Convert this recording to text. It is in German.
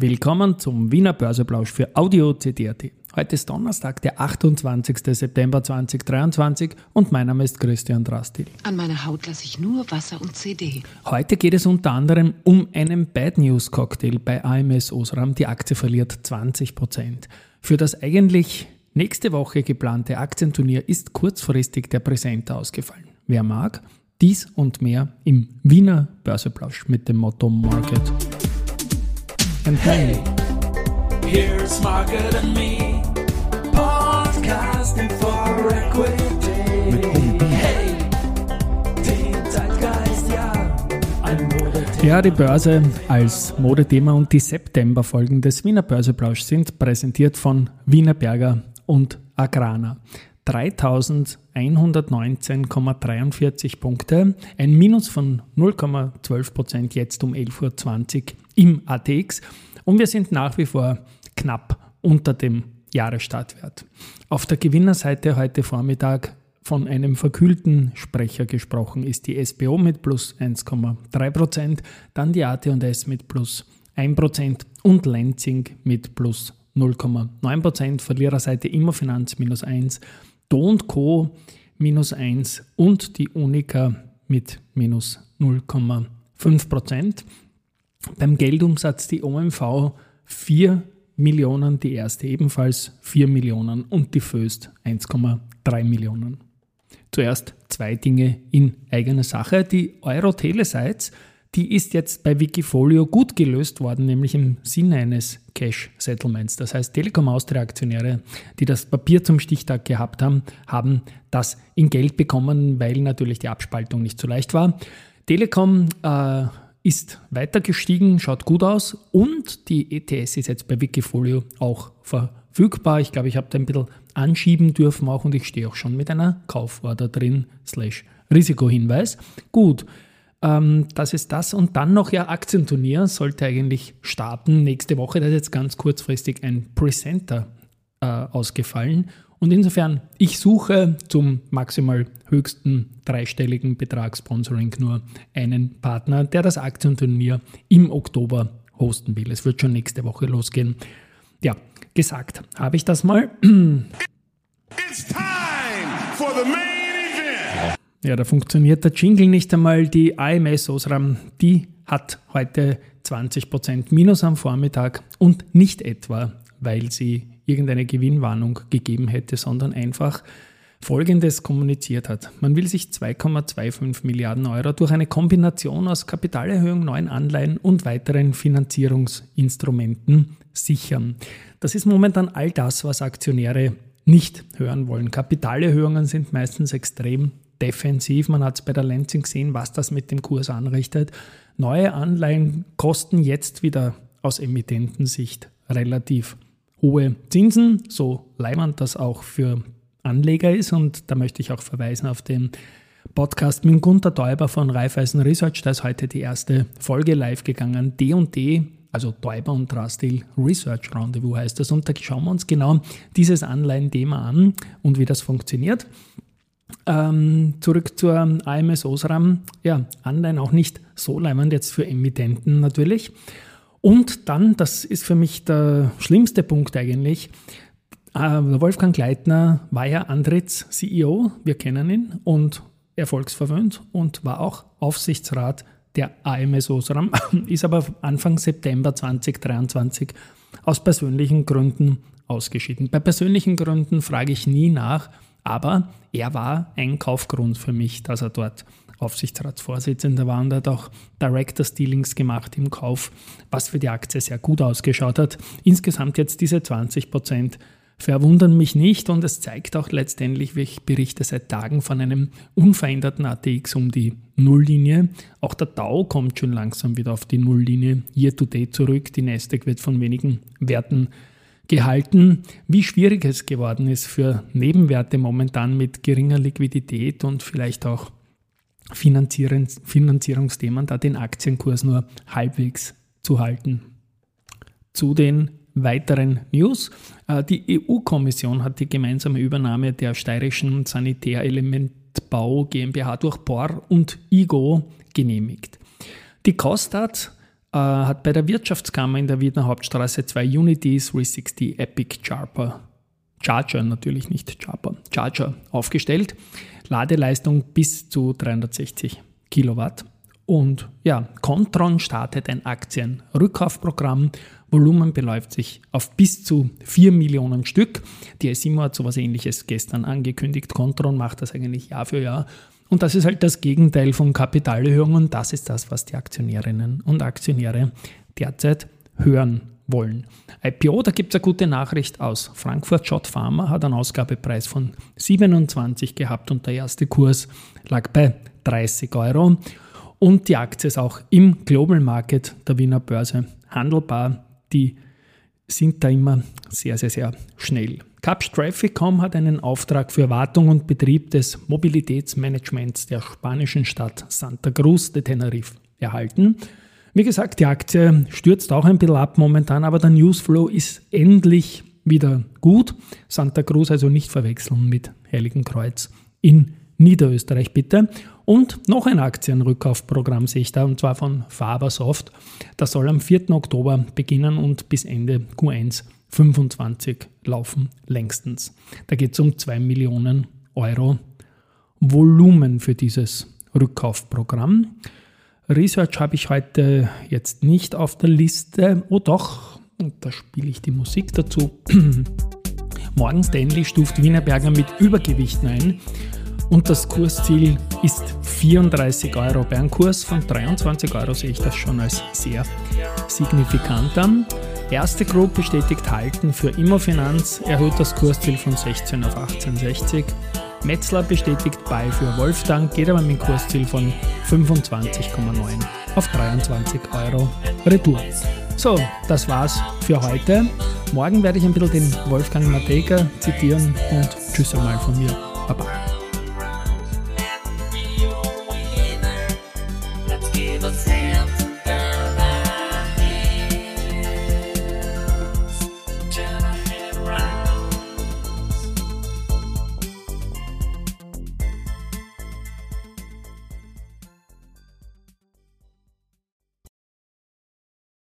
Willkommen zum Wiener Börseplausch für Audio CD.at. Heute ist Donnerstag, der 28. September 2023 und mein Name ist Christian Drastil. An meiner Haut lasse ich nur Wasser und CD. Heute geht es unter anderem um einen Bad News Cocktail bei AMS Osram. Die Aktie verliert 20%. Für das eigentlich nächste Woche geplante Aktienturnier ist kurzfristig der Präsenter ausgefallen. Wer mag, dies und mehr im Wiener Börseplausch mit dem Motto Market and Hey, here's Margaret and me, podcasting for equity. Mit hey, die Zeitgeist, ja, ein Modethema. Ja, die Börse als Modethema und die September-Folgen des Wiener Börseplausch sind präsentiert von Wiener Berger und Agrana. 3119,43 Punkte, ein Minus von 0,12 Prozent jetzt um 11.20 Uhr im ATX und wir sind nach wie vor knapp unter dem Jahresstartwert. Auf der Gewinnerseite heute Vormittag von einem verkühlten Sprecher gesprochen ist die SBO mit plus 1,3%, Prozent, dann die AT&S mit plus 1% und Lenzing mit plus 0,9%, Verliererseite Immofinanz minus 1, Do Co. minus 1 und die Unica mit minus 0,5 Beim Geldumsatz die OMV 4 Millionen, die erste ebenfalls 4 Millionen und die Föst 1,3 Millionen. Zuerst zwei Dinge in eigener Sache. Die Euro-Telesites die ist jetzt bei Wikifolio gut gelöst worden, nämlich im Sinne eines Cash-Settlements. Das heißt, Telekom Austria-Aktionäre, die das Papier zum Stichtag gehabt haben, haben das in Geld bekommen, weil natürlich die Abspaltung nicht so leicht war. Telekom äh, ist weiter gestiegen, schaut gut aus und die ETS ist jetzt bei Wikifolio auch verfügbar. Ich glaube, ich habe da ein bisschen anschieben dürfen auch und ich stehe auch schon mit einer Kauforder drin, slash Risikohinweis. Gut, ähm, das ist das. Und dann noch ja Aktienturnier sollte eigentlich starten nächste Woche. Da ist jetzt ganz kurzfristig ein Presenter äh, ausgefallen. Und insofern, ich suche zum maximal höchsten dreistelligen Betrag Sponsoring nur einen Partner, der das Aktienturnier im Oktober hosten will. Es wird schon nächste Woche losgehen. Ja, gesagt, habe ich das mal. It's time for the main ja, da funktioniert der Jingle nicht einmal. Die AMS Osram, die hat heute 20% Minus am Vormittag und nicht etwa, weil sie irgendeine Gewinnwarnung gegeben hätte, sondern einfach Folgendes kommuniziert hat. Man will sich 2,25 Milliarden Euro durch eine Kombination aus Kapitalerhöhung, neuen Anleihen und weiteren Finanzierungsinstrumenten sichern. Das ist momentan all das, was Aktionäre nicht hören wollen. Kapitalerhöhungen sind meistens extrem defensiv. Man hat es bei der Lansing gesehen, was das mit dem Kurs anrichtet. Neue Anleihen kosten jetzt wieder aus Emittentensicht relativ hohe Zinsen, so leimend das auch für Anleger ist. Und da möchte ich auch verweisen auf den Podcast mit Gunter Däuber von Raiffeisen Research. Da ist heute die erste Folge live gegangen. D&D, also Däuber und Drastil Research Rendezvous heißt das. Und da schauen wir uns genau dieses Anleihen-Thema an und wie das funktioniert. Ähm, zurück zur AMS Osram. Ja, Anleihen auch nicht so leimend jetzt für Emittenten natürlich. Und dann, das ist für mich der schlimmste Punkt eigentlich, äh, Wolfgang Gleitner war ja Andritz CEO, wir kennen ihn, und erfolgsverwöhnt und war auch Aufsichtsrat der AMS Osram, ist aber Anfang September 2023 aus persönlichen Gründen ausgeschieden. Bei persönlichen Gründen frage ich nie nach, aber er war ein Kaufgrund für mich, dass er dort Aufsichtsratsvorsitzender war und hat auch Director Dealings gemacht im Kauf, was für die Aktie sehr gut ausgeschaut hat. Insgesamt jetzt diese 20 Prozent verwundern mich nicht und es zeigt auch letztendlich, wie ich berichte seit Tagen von einem unveränderten ATX um die Nulllinie. Auch der Dow kommt schon langsam wieder auf die Nulllinie year to date zurück. Die Nasdaq wird von wenigen Werten gehalten, wie schwierig es geworden ist für Nebenwerte momentan mit geringer Liquidität und vielleicht auch Finanzierungsthemen, da den Aktienkurs nur halbwegs zu halten. Zu den weiteren News. Äh, die EU-Kommission hat die gemeinsame Übernahme der steirischen Sanitärelementbau GmbH durch BOR und IGO genehmigt. Die Kostat äh, hat bei der Wirtschaftskammer in der Wiener Hauptstraße zwei Unity 360 Epic Charger, Charger natürlich nicht Charger, Charger aufgestellt. Ladeleistung bis zu 360 Kilowatt. Und ja, Contron startet ein Aktienrückkaufprogramm. Volumen beläuft sich auf bis zu 4 Millionen Stück. Die SIMO hat sowas ähnliches gestern angekündigt. Contron macht das eigentlich Jahr für Jahr. Und das ist halt das Gegenteil von Kapitalerhöhungen. Das ist das, was die Aktionärinnen und Aktionäre derzeit hören wollen. IPO, da gibt es eine gute Nachricht aus Frankfurt. Schott Pharma hat einen Ausgabepreis von 27 gehabt und der erste Kurs lag bei 30 Euro. Und die Aktie ist auch im Global Market der Wiener Börse handelbar. Die sind da immer sehr, sehr, sehr schnell. Capsch Traffic.com hat einen Auftrag für Wartung und Betrieb des Mobilitätsmanagements der spanischen Stadt Santa Cruz de Tenerife erhalten. Wie gesagt, die Aktie stürzt auch ein bisschen ab momentan, aber der Newsflow ist endlich wieder gut. Santa Cruz also nicht verwechseln mit Heiligenkreuz in Niederösterreich bitte. Und noch ein Aktienrückkaufprogramm sehe ich da, und zwar von Fabersoft. Das soll am 4. Oktober beginnen und bis Ende Q1 25 laufen längstens. Da geht es um 2 Millionen Euro Volumen für dieses Rückkaufprogramm. Research habe ich heute jetzt nicht auf der Liste. Oh doch, da spiele ich die Musik dazu. Morgen Stanley stuft Wienerberger mit Übergewichten ein und das Kursziel ist 34 Euro. Bei einem Kurs von 23 Euro sehe ich das schon als sehr signifikant an. Erste Group bestätigt Halten für Immofinanz, erhöht das Kursziel von 16 auf 18,60. Metzler bestätigt bei für Wolfgang, geht aber mit dem Kursziel von 25,9 auf 23 Euro Retour. So, das war's für heute. Morgen werde ich ein bisschen den Wolfgang Matejka zitieren und tschüss einmal von mir. Baba.